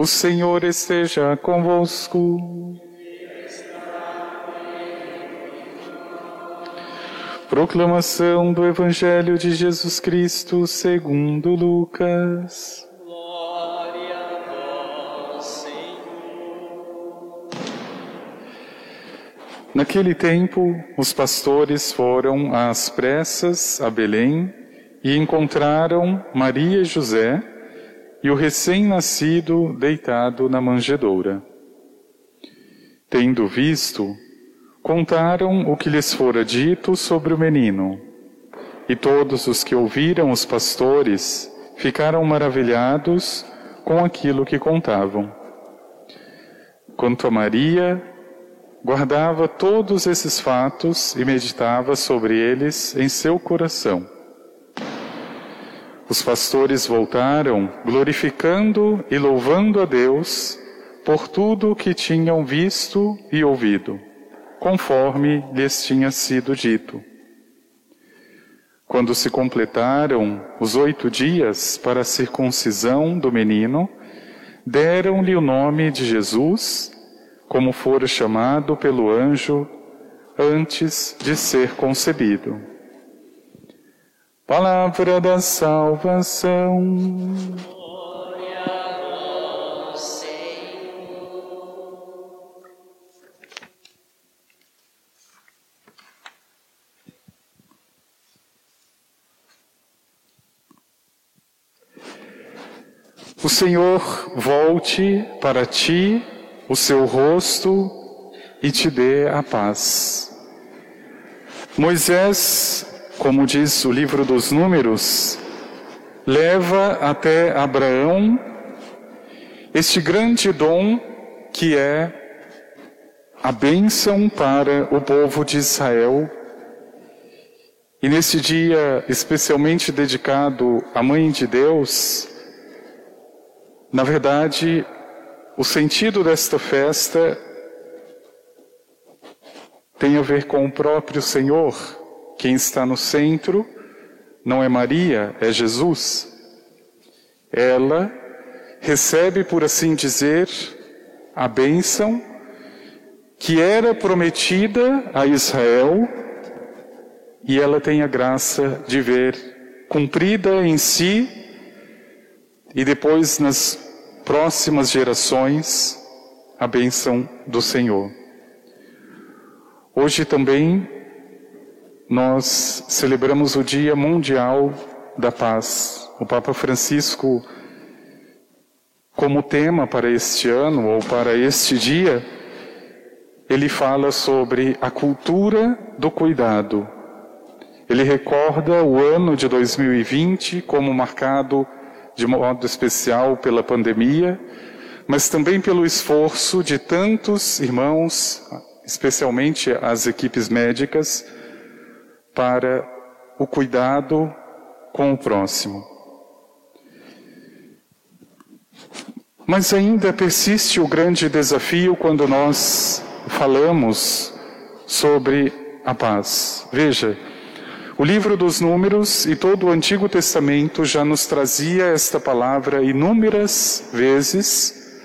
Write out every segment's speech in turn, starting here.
O Senhor esteja convosco. Proclamação do Evangelho de Jesus Cristo segundo Lucas. Glória a vós, Senhor. Naquele tempo, os pastores foram às pressas a Belém e encontraram Maria e José e o recém-nascido deitado na manjedoura. Tendo visto, contaram o que lhes fora dito sobre o menino. E todos os que ouviram os pastores ficaram maravilhados com aquilo que contavam. Quanto a Maria, guardava todos esses fatos e meditava sobre eles em seu coração. Os pastores voltaram, glorificando e louvando a Deus por tudo o que tinham visto e ouvido, conforme lhes tinha sido dito. Quando se completaram os oito dias para a circuncisão do menino, deram-lhe o nome de Jesus, como fora chamado pelo anjo antes de ser concebido. Palavra da salvação. Glória a vós, Senhor. O Senhor volte para ti o seu rosto e te dê a paz. Moisés, como diz o livro dos Números, leva até Abraão este grande dom que é a bênção para o povo de Israel. E nesse dia especialmente dedicado à Mãe de Deus, na verdade, o sentido desta festa tem a ver com o próprio Senhor. Quem está no centro não é Maria, é Jesus. Ela recebe, por assim dizer, a bênção que era prometida a Israel e ela tem a graça de ver cumprida em si e depois nas próximas gerações a bênção do Senhor. Hoje também nós celebramos o Dia Mundial da Paz. O Papa Francisco, como tema para este ano ou para este dia, ele fala sobre a cultura do cuidado. Ele recorda o ano de 2020 como marcado de modo especial pela pandemia, mas também pelo esforço de tantos irmãos, especialmente as equipes médicas, para o cuidado com o próximo. Mas ainda persiste o grande desafio quando nós falamos sobre a paz. Veja, o livro dos Números e todo o Antigo Testamento já nos trazia esta palavra inúmeras vezes,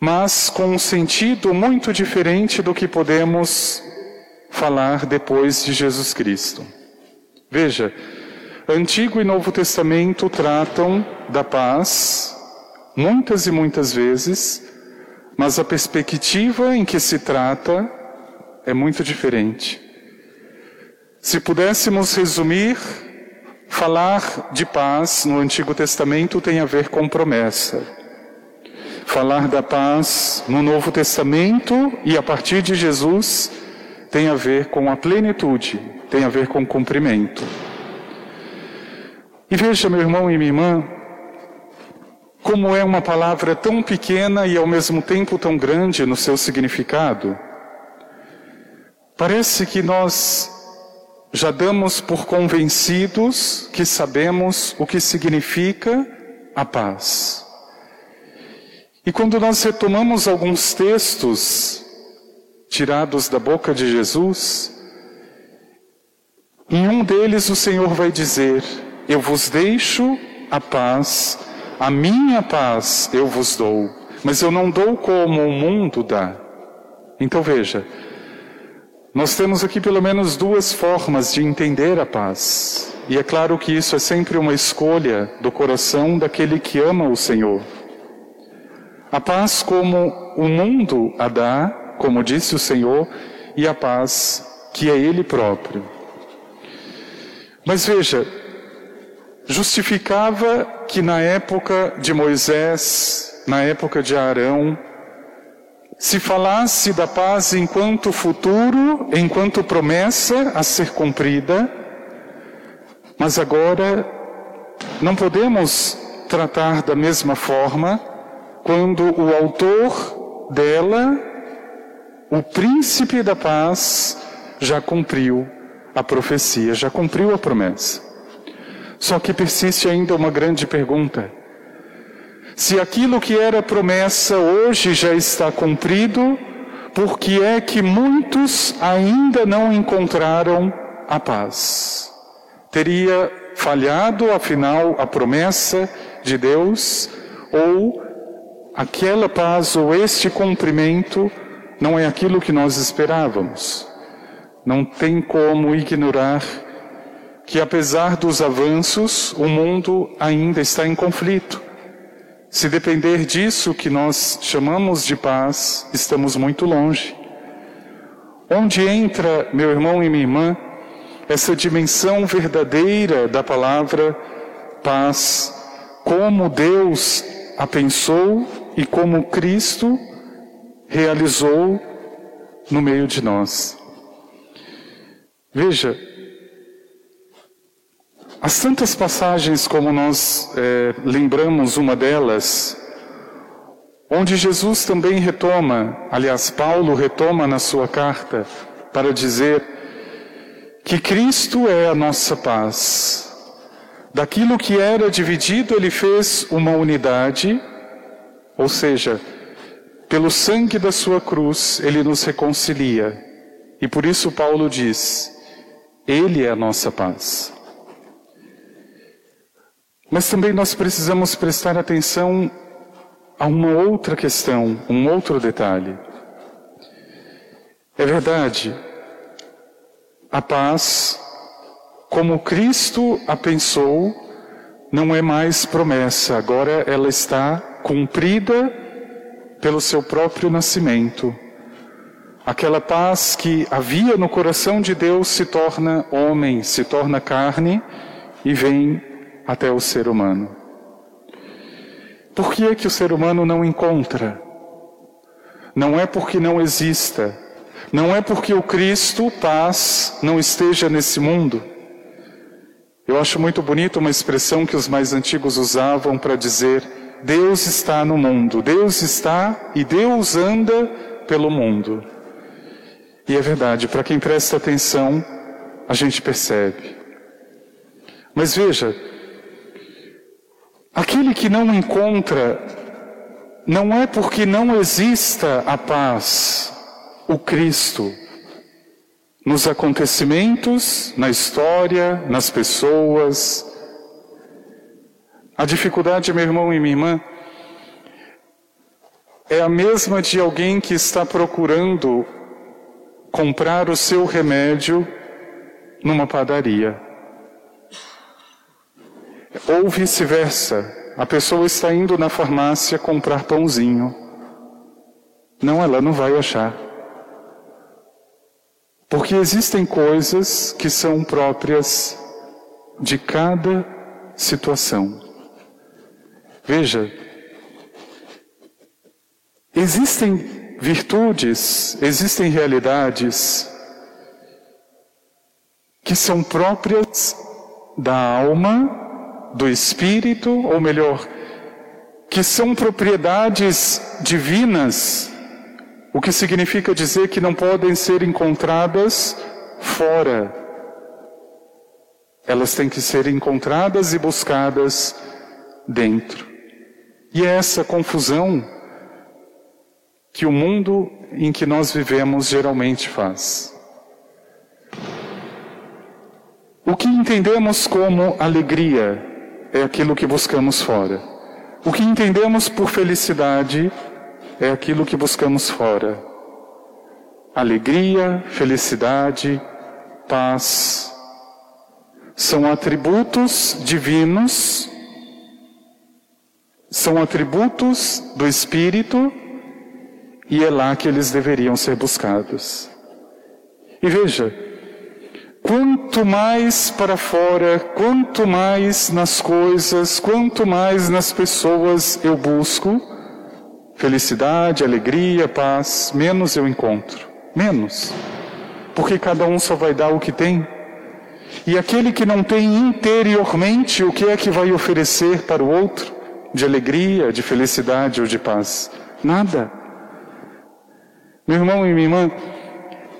mas com um sentido muito diferente do que podemos falar depois de Jesus Cristo. Veja, Antigo e Novo Testamento tratam da paz muitas e muitas vezes, mas a perspectiva em que se trata é muito diferente. Se pudéssemos resumir, falar de paz no Antigo Testamento tem a ver com promessa. Falar da paz no Novo Testamento e a partir de Jesus tem a ver com a plenitude, tem a ver com cumprimento. E veja, meu irmão e minha irmã, como é uma palavra tão pequena e ao mesmo tempo tão grande no seu significado. Parece que nós já damos por convencidos que sabemos o que significa a paz. E quando nós retomamos alguns textos tirados da boca de Jesus, em um deles o Senhor vai dizer: Eu vos deixo a paz, A minha paz eu vos dou, mas eu não dou como o mundo dá. Então veja, nós temos aqui pelo menos duas formas de entender a paz. E é claro que isso é sempre uma escolha do coração daquele que ama o Senhor. A paz como o mundo a dá, como disse o Senhor, e a paz que é Ele próprio. Mas veja, justificava que na época de Moisés, na época de Arão, se falasse da paz enquanto futuro, enquanto promessa a ser cumprida, mas agora não podemos tratar da mesma forma quando o autor dela, o príncipe da paz, já cumpriu a profecia, já cumpriu a promessa. Só que persiste ainda uma grande pergunta. Se aquilo que era promessa hoje já está cumprido, por que é que muitos ainda não encontraram a paz? Teria falhado, afinal, a promessa de Deus? Ou aquela paz ou este cumprimento não é aquilo que nós esperávamos? Não tem como ignorar que, apesar dos avanços, o mundo ainda está em conflito. Se depender disso que nós chamamos de paz, estamos muito longe. Onde entra, meu irmão e minha irmã, essa dimensão verdadeira da palavra paz, como Deus a pensou e como Cristo realizou no meio de nós. Veja, as tantas passagens, como nós é, lembramos uma delas, onde Jesus também retoma, aliás, Paulo retoma na sua carta, para dizer que Cristo é a nossa paz. Daquilo que era dividido, ele fez uma unidade, ou seja, pelo sangue da sua cruz, ele nos reconcilia. E por isso Paulo diz: Ele é a nossa paz. Mas também nós precisamos prestar atenção a uma outra questão, um outro detalhe. É verdade, a paz, como Cristo a pensou, não é mais promessa, agora ela está cumprida pelo seu próprio nascimento. Aquela paz que havia no coração de Deus se torna homem, se torna carne e vem até o ser humano. Por que é que o ser humano não encontra? Não é porque não exista, não é porque o Cristo, paz, não esteja nesse mundo. Eu acho muito bonito uma expressão que os mais antigos usavam para dizer: Deus está no mundo, Deus está e Deus anda pelo mundo. E é verdade, para quem presta atenção, a gente percebe. Mas veja, Aquele que não encontra, não é porque não exista a paz, o Cristo, nos acontecimentos, na história, nas pessoas. A dificuldade, meu irmão e minha irmã, é a mesma de alguém que está procurando comprar o seu remédio numa padaria. Ou vice-versa, a pessoa está indo na farmácia comprar pãozinho. Não, ela não vai achar. Porque existem coisas que são próprias de cada situação. Veja, existem virtudes, existem realidades que são próprias da alma do Espírito, ou melhor, que são propriedades divinas, o que significa dizer que não podem ser encontradas fora. Elas têm que ser encontradas e buscadas dentro. E é essa confusão que o mundo em que nós vivemos geralmente faz. O que entendemos como alegria é aquilo que buscamos fora. O que entendemos por felicidade é aquilo que buscamos fora. Alegria, felicidade, paz. São atributos divinos, são atributos do Espírito e é lá que eles deveriam ser buscados. E veja, Quanto mais para fora, quanto mais nas coisas, quanto mais nas pessoas eu busco felicidade, alegria, paz, menos eu encontro. Menos. Porque cada um só vai dar o que tem. E aquele que não tem interiormente, o que é que vai oferecer para o outro? De alegria, de felicidade ou de paz? Nada. Meu irmão e minha irmã,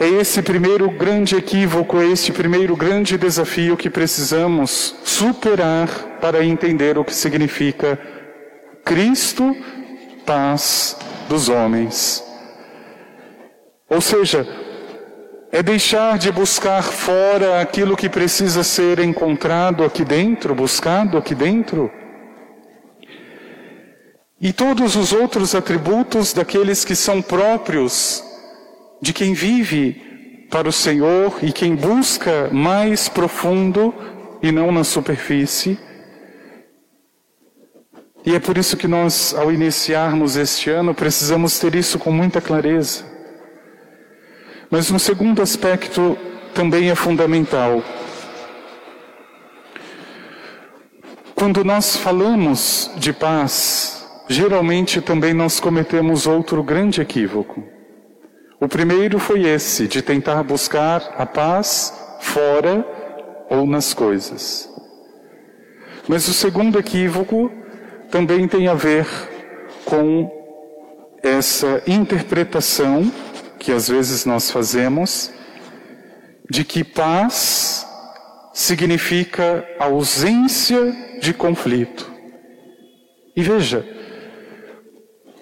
é esse primeiro grande equívoco, é este primeiro grande desafio que precisamos superar para entender o que significa Cristo, paz dos homens. Ou seja, é deixar de buscar fora aquilo que precisa ser encontrado aqui dentro, buscado aqui dentro. E todos os outros atributos daqueles que são próprios de quem vive para o Senhor e quem busca mais profundo e não na superfície. E é por isso que nós, ao iniciarmos este ano, precisamos ter isso com muita clareza. Mas um segundo aspecto também é fundamental. Quando nós falamos de paz, geralmente também nós cometemos outro grande equívoco. O primeiro foi esse, de tentar buscar a paz fora ou nas coisas. Mas o segundo equívoco também tem a ver com essa interpretação que às vezes nós fazemos de que paz significa ausência de conflito. E veja,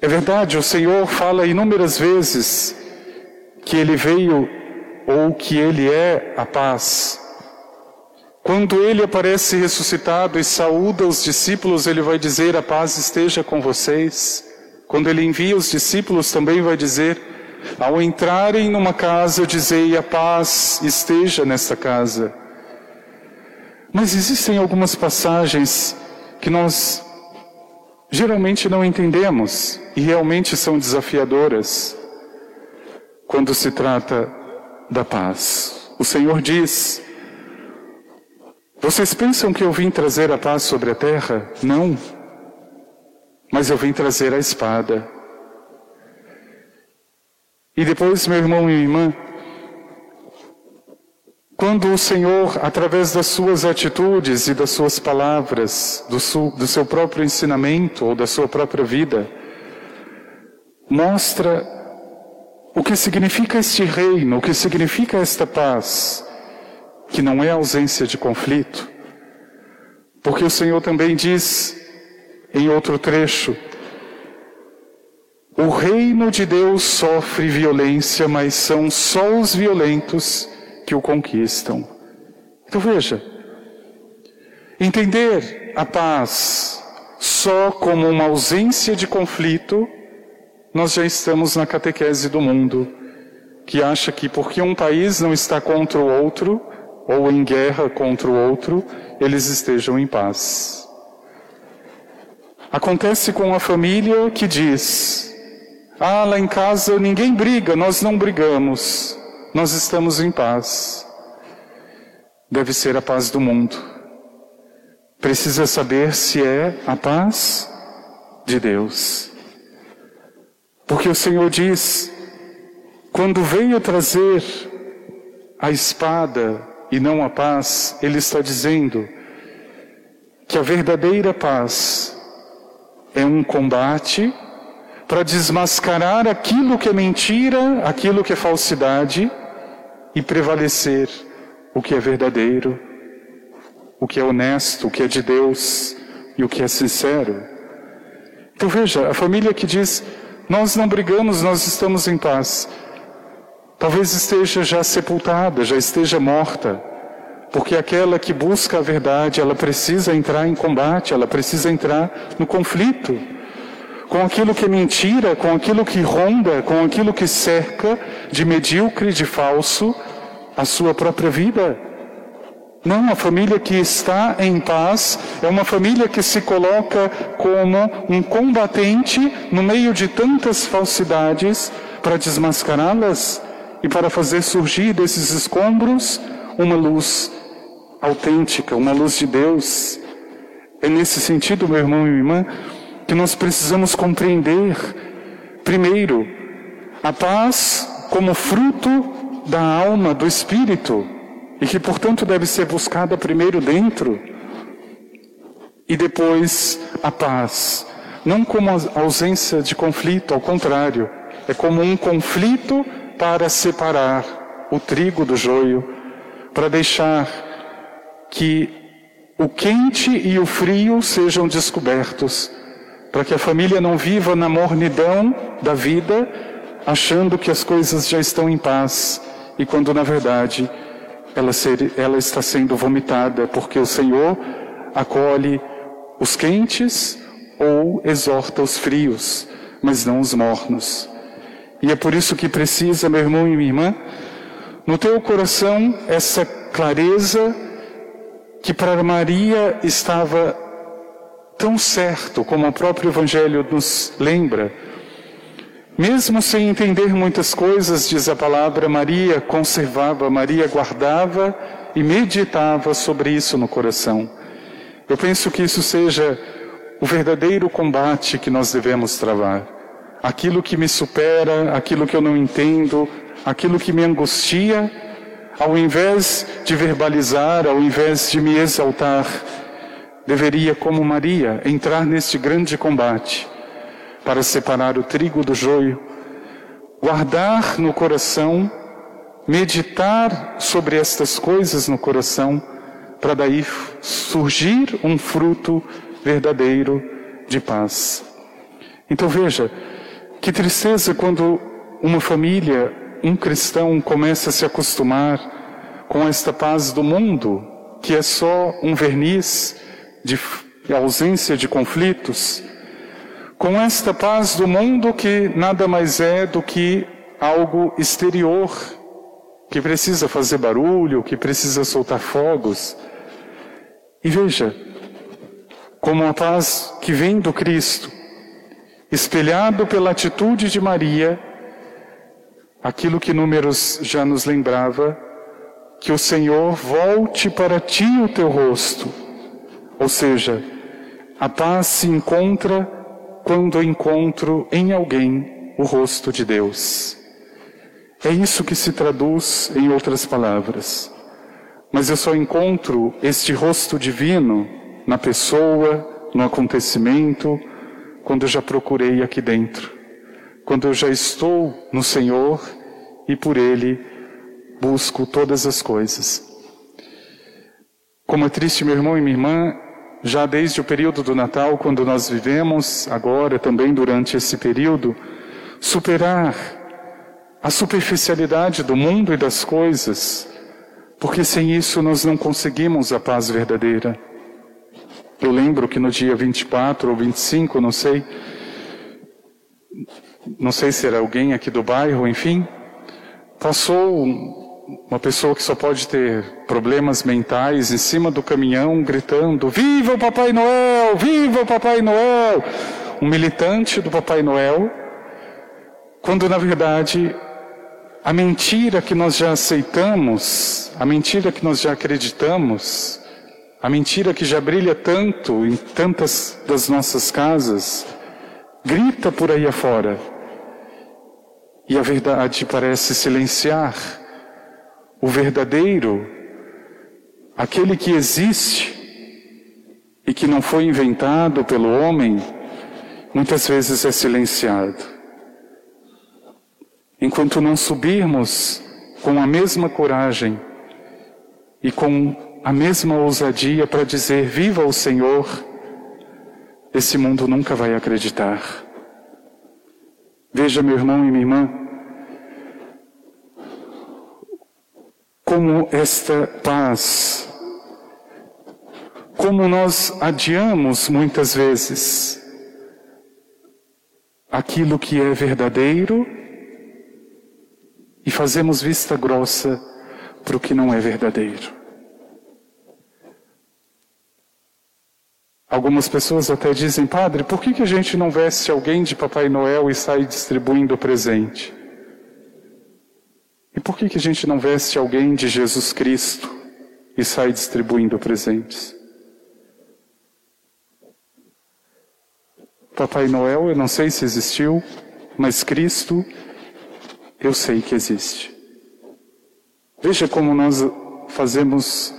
é verdade, o Senhor fala inúmeras vezes que ele veio ou que ele é a paz. Quando ele aparece ressuscitado e saúda os discípulos, ele vai dizer: A paz esteja com vocês. Quando ele envia os discípulos, também vai dizer: Ao entrarem numa casa, dizei: A paz esteja nesta casa. Mas existem algumas passagens que nós geralmente não entendemos e realmente são desafiadoras quando se trata da paz. O Senhor diz: Vocês pensam que eu vim trazer a paz sobre a terra? Não. Mas eu vim trazer a espada. E depois, meu irmão e minha irmã, quando o Senhor, através das suas atitudes e das suas palavras, do seu, do seu próprio ensinamento ou da sua própria vida, mostra o que significa este reino, o que significa esta paz, que não é ausência de conflito. Porque o Senhor também diz em outro trecho: o reino de Deus sofre violência, mas são só os violentos que o conquistam. Então veja, entender a paz só como uma ausência de conflito nós já estamos na catequese do mundo, que acha que porque um país não está contra o outro, ou em guerra contra o outro, eles estejam em paz. Acontece com a família que diz: Ah, lá em casa ninguém briga, nós não brigamos, nós estamos em paz. Deve ser a paz do mundo. Precisa saber se é a paz de Deus. Porque o Senhor diz: quando veio trazer a espada e não a paz, Ele está dizendo que a verdadeira paz é um combate para desmascarar aquilo que é mentira, aquilo que é falsidade e prevalecer o que é verdadeiro, o que é honesto, o que é de Deus e o que é sincero. Então veja, a família que diz: nós não brigamos, nós estamos em paz. Talvez esteja já sepultada, já esteja morta. porque aquela que busca a verdade, ela precisa entrar em combate, ela precisa entrar no conflito com aquilo que é mentira, com aquilo que ronda, com aquilo que cerca de medíocre, de falso, a sua própria vida. Não, a família que está em paz é uma família que se coloca como um combatente no meio de tantas falsidades para desmascará-las e para fazer surgir desses escombros uma luz autêntica, uma luz de Deus. É nesse sentido, meu irmão e minha irmã, que nós precisamos compreender, primeiro, a paz como fruto da alma, do espírito e que, portanto, deve ser buscada primeiro dentro e depois a paz. Não como a ausência de conflito, ao contrário, é como um conflito para separar o trigo do joio, para deixar que o quente e o frio sejam descobertos, para que a família não viva na mornidão da vida, achando que as coisas já estão em paz, e quando na verdade ela, ser, ela está sendo vomitada, porque o Senhor acolhe os quentes ou exorta os frios, mas não os mornos. E é por isso que precisa, meu irmão e minha irmã, no teu coração essa clareza que para Maria estava tão certo, como o próprio Evangelho nos lembra, mesmo sem entender muitas coisas, diz a palavra, Maria conservava, Maria guardava e meditava sobre isso no coração. Eu penso que isso seja o verdadeiro combate que nós devemos travar. Aquilo que me supera, aquilo que eu não entendo, aquilo que me angustia, ao invés de verbalizar, ao invés de me exaltar, deveria, como Maria, entrar neste grande combate para separar o trigo do joio, guardar no coração, meditar sobre estas coisas no coração, para daí surgir um fruto verdadeiro de paz. Então veja, que tristeza quando uma família, um cristão começa a se acostumar com esta paz do mundo, que é só um verniz de ausência de conflitos, com esta paz do mundo que nada mais é do que algo exterior, que precisa fazer barulho, que precisa soltar fogos. E veja, como a paz que vem do Cristo, espelhado pela atitude de Maria, aquilo que Números já nos lembrava, que o Senhor volte para ti o teu rosto. Ou seja, a paz se encontra quando encontro em alguém o rosto de Deus. É isso que se traduz em outras palavras. Mas eu só encontro este rosto divino na pessoa, no acontecimento, quando eu já procurei aqui dentro. Quando eu já estou no Senhor e por Ele busco todas as coisas. Como é triste, meu irmão e minha irmã, já desde o período do Natal, quando nós vivemos, agora também durante esse período, superar a superficialidade do mundo e das coisas, porque sem isso nós não conseguimos a paz verdadeira. Eu lembro que no dia 24 ou 25, não sei, não sei se era alguém aqui do bairro, enfim, passou uma pessoa que só pode ter problemas mentais em cima do caminhão gritando: Viva o Papai Noel! Viva o Papai Noel! Um militante do Papai Noel, quando na verdade a mentira que nós já aceitamos, a mentira que nós já acreditamos, a mentira que já brilha tanto em tantas das nossas casas, grita por aí afora. E a verdade parece silenciar o verdadeiro, aquele que existe e que não foi inventado pelo homem, muitas vezes é silenciado. Enquanto não subirmos com a mesma coragem e com a mesma ousadia para dizer: Viva o Senhor, esse mundo nunca vai acreditar. Veja, meu irmão e minha irmã, como esta paz, como nós adiamos muitas vezes aquilo que é verdadeiro e fazemos vista grossa para o que não é verdadeiro. Algumas pessoas até dizem, padre, por que, que a gente não veste alguém de Papai Noel e sai distribuindo presente? E por que, que a gente não veste alguém de Jesus Cristo e sai distribuindo presentes? Papai Noel, eu não sei se existiu, mas Cristo, eu sei que existe. Veja como nós fazemos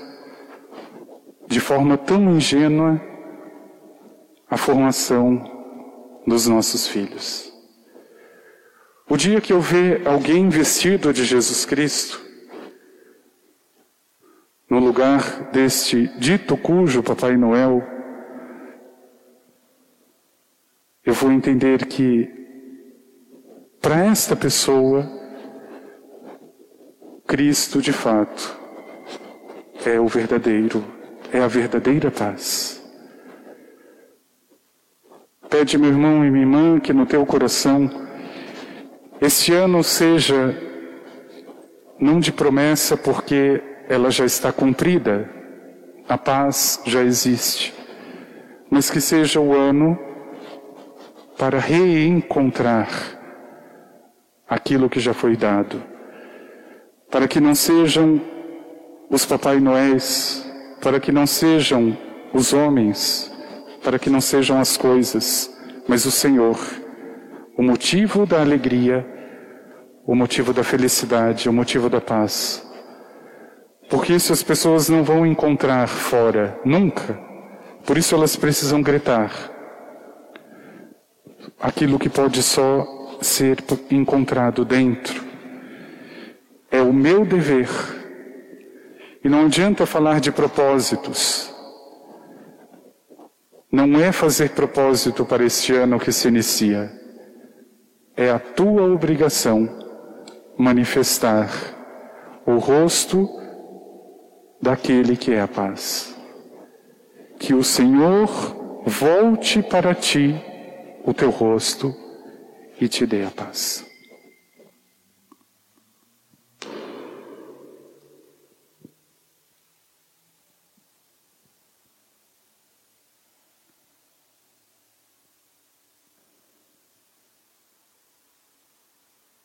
de forma tão ingênua a formação dos nossos filhos. O dia que eu ver alguém vestido de Jesus Cristo, no lugar deste dito cujo Papai Noel, eu vou entender que para esta pessoa, Cristo de fato é o verdadeiro, é a verdadeira paz. Pede, meu irmão e minha irmã, que no teu coração este ano seja não de promessa, porque ela já está cumprida, a paz já existe, mas que seja o ano para reencontrar aquilo que já foi dado, para que não sejam os Papai Noéis, para que não sejam os homens, para que não sejam as coisas, mas o Senhor, o motivo da alegria, o motivo da felicidade, o motivo da paz. Porque isso as pessoas não vão encontrar fora, nunca. Por isso elas precisam gritar. Aquilo que pode só ser encontrado dentro. É o meu dever. E não adianta falar de propósitos. Não é fazer propósito para este ano que se inicia. É a tua obrigação manifestar o rosto daquele que é a paz. Que o Senhor volte para ti o teu rosto e te dê a paz.